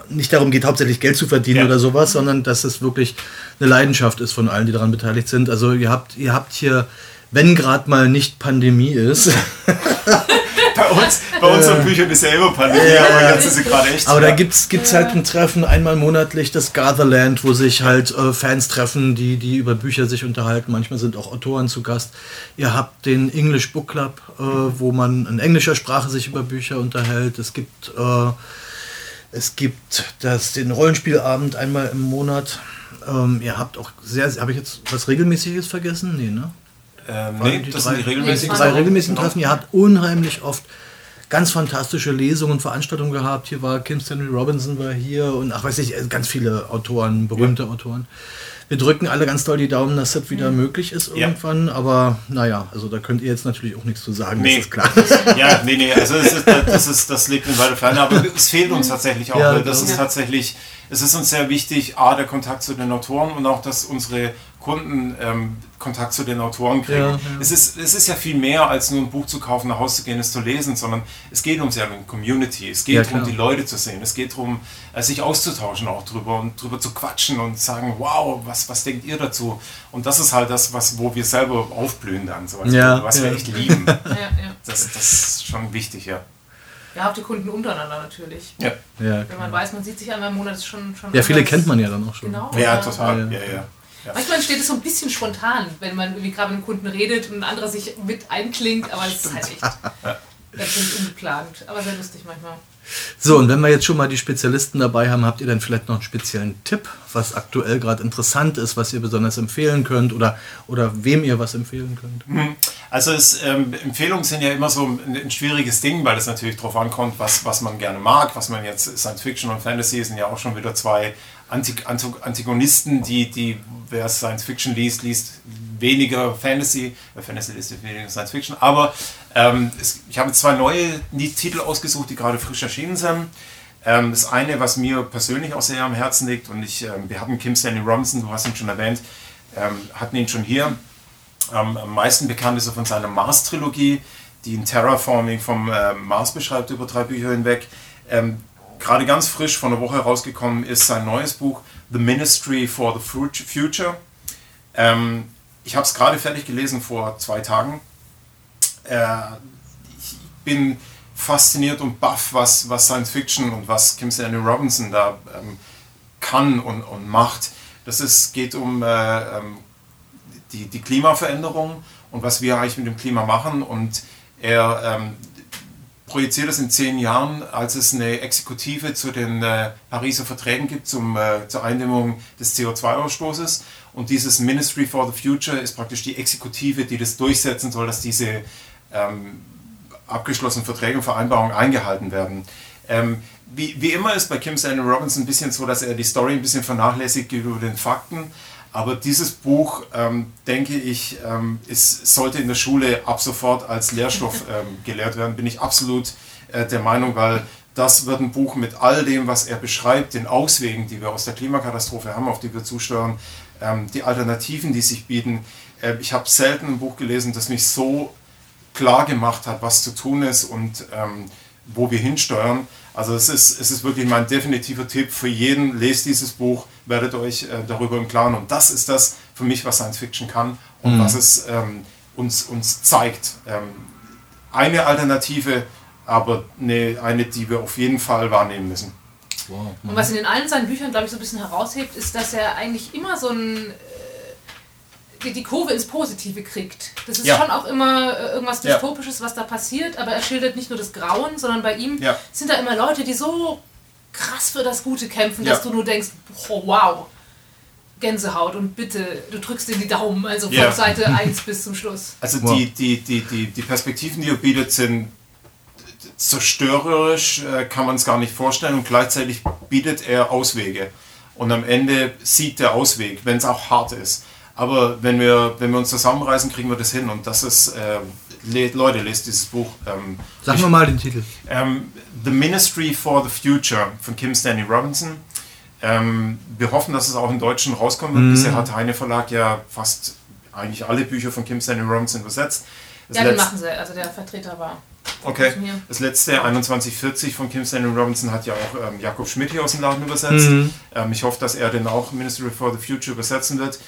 nicht darum geht, hauptsächlich Geld zu verdienen ja. oder sowas, sondern dass es wirklich eine Leidenschaft ist von allen, die daran beteiligt sind. Also ihr habt, ihr habt hier, wenn gerade mal nicht Pandemie ist. <laughs> bei uns, bei unseren äh, Büchern ist ja immer Pandemie, äh, aber jetzt ist sie gerade echt. Aber da gibt es halt ein Treffen einmal monatlich, das Gatherland, wo sich halt äh, Fans treffen, die, die über Bücher sich unterhalten. Manchmal sind auch Autoren zu Gast. Ihr habt den English Book Club, äh, wo man in englischer Sprache sich über Bücher unterhält. Es gibt äh, Es gibt das, den Rollenspielabend einmal im Monat. Ähm, ihr habt auch sehr, habe ich jetzt was Regelmäßiges vergessen? Nee, ne? Ähm, nee, die das drei- sind die regelmäßigen Drei regelmäßigen Genau. Treffen. Ihr habt unheimlich oft ganz fantastische Lesungen und Veranstaltungen gehabt. Hier war Kim Stanley Robinson war hier und ach weiß ich, ganz viele Autoren, berühmte Autoren. Wir drücken alle ganz doll die Daumen, dass das wieder möglich ist Ja. irgendwann. Aber naja, also da könnt ihr jetzt natürlich auch nichts zu sagen, Nee. das ist klar. <laughs> Ja, nee, nee, also es ist, das, ist, das liegt in weiter Ferne, aber es fehlt uns tatsächlich auch, Ja, weil das glaub ist ich. tatsächlich, es ist uns sehr wichtig, A, der Kontakt zu den Autoren und auch, dass unsere Kunden ähm, Kontakt zu den Autoren kriegen. Ja, ja. Es, ist, es ist ja viel mehr, als nur ein Buch zu kaufen, nach Hause zu gehen, es zu lesen, sondern es geht ums ja um Community, es geht Ja, darum, die Leute zu sehen, es geht darum, äh, sich auszutauschen auch drüber und drüber zu quatschen und sagen, wow, was, was denkt ihr dazu? Und das ist halt das, was, wo wir selber aufblühen dann, so, also Ja, was ja. wir echt lieben. <laughs> Ja, ja. Das, das ist schon wichtig, ja. ja, auch die Kunden untereinander natürlich. Ja, Ja, Wenn man weiß, man sieht sich einmal im Monat, ist schon, schon ja viele anders. kennt man ja dann auch schon. Genau. ja total. Ja. Ja, ja. Manchmal entsteht es so ein bisschen spontan, wenn man irgendwie gerade mit einem Kunden redet und ein anderer sich mit einklingt, aber es ist halt echt <laughs> natürlich ungeplant, aber sehr lustig manchmal. So, und wenn wir jetzt schon mal die Spezialisten dabei haben, habt ihr dann vielleicht noch einen speziellen Tipp, was aktuell gerade interessant ist, was ihr besonders empfehlen könnt oder, oder wem ihr was empfehlen könnt? Also es, ähm, Empfehlungen sind ja immer so ein, ein schwieriges Ding, weil es natürlich darauf ankommt, was, was man gerne mag, was man jetzt Science Fiction und Fantasy sind ja auch schon wieder zwei Antagonisten, die, die wer Science Fiction liest, liest weniger Fantasy, Fantasy liest weniger Science Fiction, aber ähm, es, ich habe zwei neue Titel ausgesucht, die gerade frisch erschienen sind. Ähm, das eine, was mir persönlich auch sehr am Herzen liegt, und ich, ähm, wir hatten Kim Stanley Robinson, du hast ihn schon erwähnt, ähm, hatten ihn schon hier. Ähm, am meisten bekannt ist er von seiner Mars-Trilogie, die ein Terraforming vom äh, Mars beschreibt über drei Bücher hinweg. Gerade ganz frisch von einer Woche rausgekommen ist sein neues Buch The Ministry for the Fut- Future. Ähm, ich habe es gerade fertig gelesen vor zwei Tagen. Äh, ich bin fasziniert und baff, was, was Science Fiction und was Kim Stanley Robinson da ähm, kann und, und macht. Das ist, geht um äh, ähm, die, die Klimaveränderung und was wir eigentlich mit dem Klima machen. Und er ähm, projiziert es in zehn Jahren, als es eine Exekutive zu den äh, Pariser Verträgen gibt zum, äh, zur Eindämmung des CO2-Ausstoßes. Und dieses Ministry for the Future ist praktisch die Exekutive, die das durchsetzen soll, dass diese ähm, abgeschlossenen Verträge und Vereinbarungen eingehalten werden. Ähm, wie, wie immer ist bei Kim Stanley Robinson ein bisschen so, dass er die Story ein bisschen vernachlässigt gegenüber den Fakten. Aber dieses Buch, ähm, denke ich, ähm, ist, sollte in der Schule ab sofort als Lehrstoff <laughs> ähm, gelehrt werden. Bin ich absolut äh, der Meinung, weil das wird ein Buch mit all dem, was er beschreibt, den Auswegen, die wir aus der Klimakatastrophe haben, auf die wir zusteuern, ähm, die Alternativen, die sich bieten. Äh, ich habe selten ein Buch gelesen, das mich so klar gemacht hat, was zu tun ist und ähm, wo wir hinsteuern. Also es ist, es ist wirklich mein definitiver Tipp für jeden, lest dieses Buch, werdet euch äh, darüber im Klaren. Und das ist das für mich, was Science Fiction kann und was es ähm, uns, uns zeigt. Ähm, eine Alternative, aber eine, eine, die wir auf jeden Fall wahrnehmen müssen. Wow. Und was in den allen seinen Büchern, glaube ich, so ein bisschen heraushebt, ist, dass er eigentlich immer so ein. Die, die Kurve ins Positive kriegt. Das ist Ja. schon auch immer äh, irgendwas Ja. Dystopisches, was da passiert, aber er schildert nicht nur das Grauen, sondern bei ihm Ja. sind da immer Leute, die so krass für das Gute kämpfen, dass Ja. du nur denkst, oh, wow, Gänsehaut und bitte, du drückst dir die Daumen, also von Ja. Seite <laughs> 1 bis zum Schluss. Also Wow. die, die, die, die, die Perspektiven, die er bietet, sind zerstörerisch, äh, kann man es gar nicht vorstellen und gleichzeitig bietet er Auswege. Und am Ende sieht der Ausweg, wenn es auch hart ist. Aber wenn wir, wenn wir uns zusammenreißen, kriegen wir das hin. Und das ist, äh, le Leute, lest dieses Buch. Ähm, Sag mal mal den Titel. ähm, The Ministry for the Future von Kim Stanley Robinson. Ähm, wir hoffen, dass es auch im Deutschen rauskommen wird. Bisher hat Heine Verlag ja fast eigentlich alle Bücher von Kim Stanley Robinson übersetzt. Das Ja, den machen sie, also der Vertreter war. Okay. Das letzte 2140 von Kim Stanley Robinson hat ja auch ähm, Jakob Schmidt hier aus dem Laden übersetzt. Ähm, ich hoffe, dass er den auch Ministry for the Future übersetzen wird.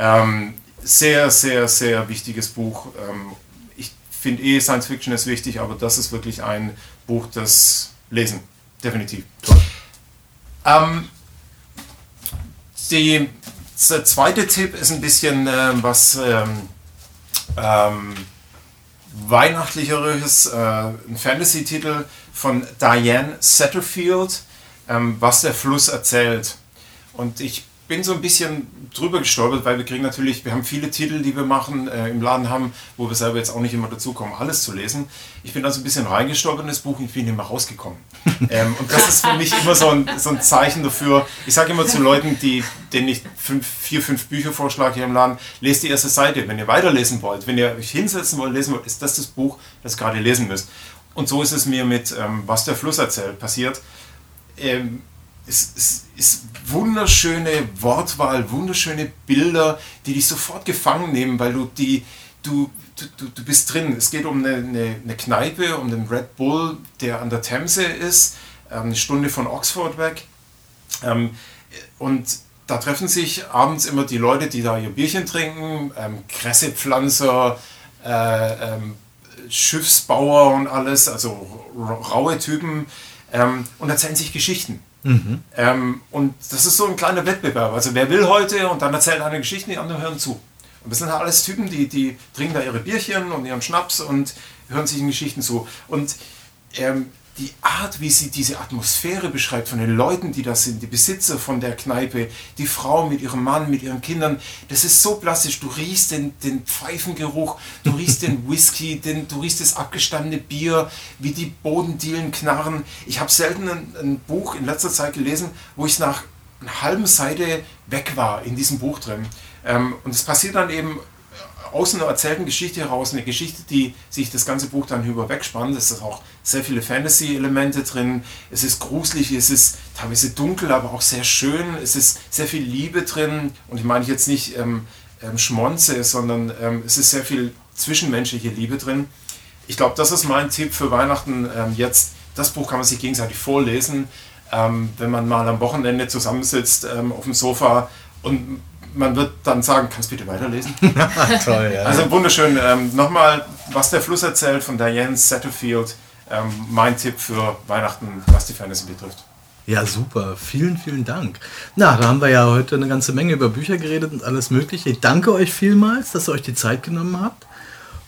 Ähm, sehr, sehr, sehr wichtiges Buch. Ähm, ich finde eh, Science Fiction ist wichtig, aber das ist wirklich ein Buch, das lesen. Definitiv. Ähm, die, der zweite Tipp ist ein bisschen ähm, was ähm, ähm, weihnachtlicheres, äh, ein Fantasy-Titel von Diane Satterfield. ähm, was der Fluss erzählt. Und ich bin so ein bisschen drüber gestolpert, weil wir kriegen natürlich, wir haben viele Titel, die wir machen, äh, im Laden haben, wo wir selber jetzt auch nicht immer dazu kommen, alles zu lesen. Ich bin also ein bisschen reingestolpert in das Buch und ich bin mehr rausgekommen. <laughs> ähm, und das ist für mich immer so ein, so ein Zeichen dafür. Ich sage immer zu Leuten, die, denen ich fünf, vier, fünf Bücher vorschlage hier im Laden, lest die erste Seite. Wenn ihr weiterlesen wollt, wenn ihr euch hinsetzen wollt, lesen wollt, ist das das Buch, das ihr gerade lesen müsst. Und so ist es mir mit ähm, Was der Fluss erzählt passiert. Ähm, es, es ist wunderschöne Wortwahl, wunderschöne Bilder, die dich sofort gefangen nehmen, weil du die, du, du, du bist drin. Es geht um eine, eine, eine Kneipe, um den Red Bull, der an der Themse ist, ähm, eine Stunde von Oxford weg. Ähm, und da treffen sich abends immer die Leute, die da ihr Bierchen trinken, ähm, Kressepflanzer, äh, Schiffsbauer und alles, also raue Typen, und erzählen sich Geschichten. Mhm. Ähm, und das ist so ein kleiner Wettbewerb. Also wer will heute und dann erzählt eine Geschichte, die anderen hören zu. Und das sind halt alles Typen, die, die trinken da ihre Bierchen und ihren Schnaps und hören sich in Geschichten zu. Und ähm, die Art, wie sie diese Atmosphäre beschreibt von den Leuten, die da sind, die Besitzer von der Kneipe, die Frau mit ihrem Mann, mit ihren Kindern, das ist so plastisch. Du riechst den, den Pfeifengeruch, du riechst den Whisky, den, du riechst das abgestandene Bier, wie die Bodendielen knarren. Ich habe selten ein, ein Buch in letzter Zeit gelesen, wo ich nach einer halben Seite weg war in diesem Buch drin. Ähm, und es passiert dann eben aus einer erzählten Geschichte heraus, eine Geschichte, die sich das ganze Buch dann über wegspannt. Es sind auch sehr viele Fantasy-Elemente drin. Es ist gruselig, es ist teilweise dunkel, aber auch sehr schön. Es ist sehr viel Liebe drin. Und ich meine jetzt nicht ähm, ähm, Schmonze, sondern ähm, es ist sehr viel zwischenmenschliche Liebe drin. Ich glaube, das ist mein Tipp für Weihnachten ähm, jetzt. Das Buch kann man sich gegenseitig vorlesen, ähm, wenn man mal am Wochenende zusammensitzt ähm, auf dem Sofa und man wird dann sagen, kannst du bitte weiterlesen? <laughs> Toll, ja. Also wunderschön. Ähm, Nochmal, was der Fluss erzählt von Diane Satterfield. Ähm, mein Tipp für Weihnachten, was die Fantasy betrifft. Ja, super. Vielen, vielen Dank. Na, da haben wir ja heute eine ganze Menge über Bücher geredet und alles Mögliche. Ich danke euch vielmals, dass ihr euch die Zeit genommen habt.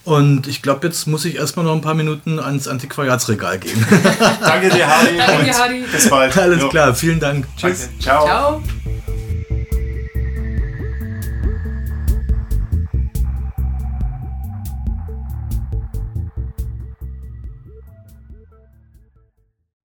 Und ich glaube, jetzt muss ich erstmal noch ein paar Minuten ans Antiquariatsregal gehen. <laughs> <laughs> danke dir, Hardy. Danke, Hardy. Bis bald. Alles jo. klar. Vielen Dank. Tschüss. Danke. Ciao. Ciao.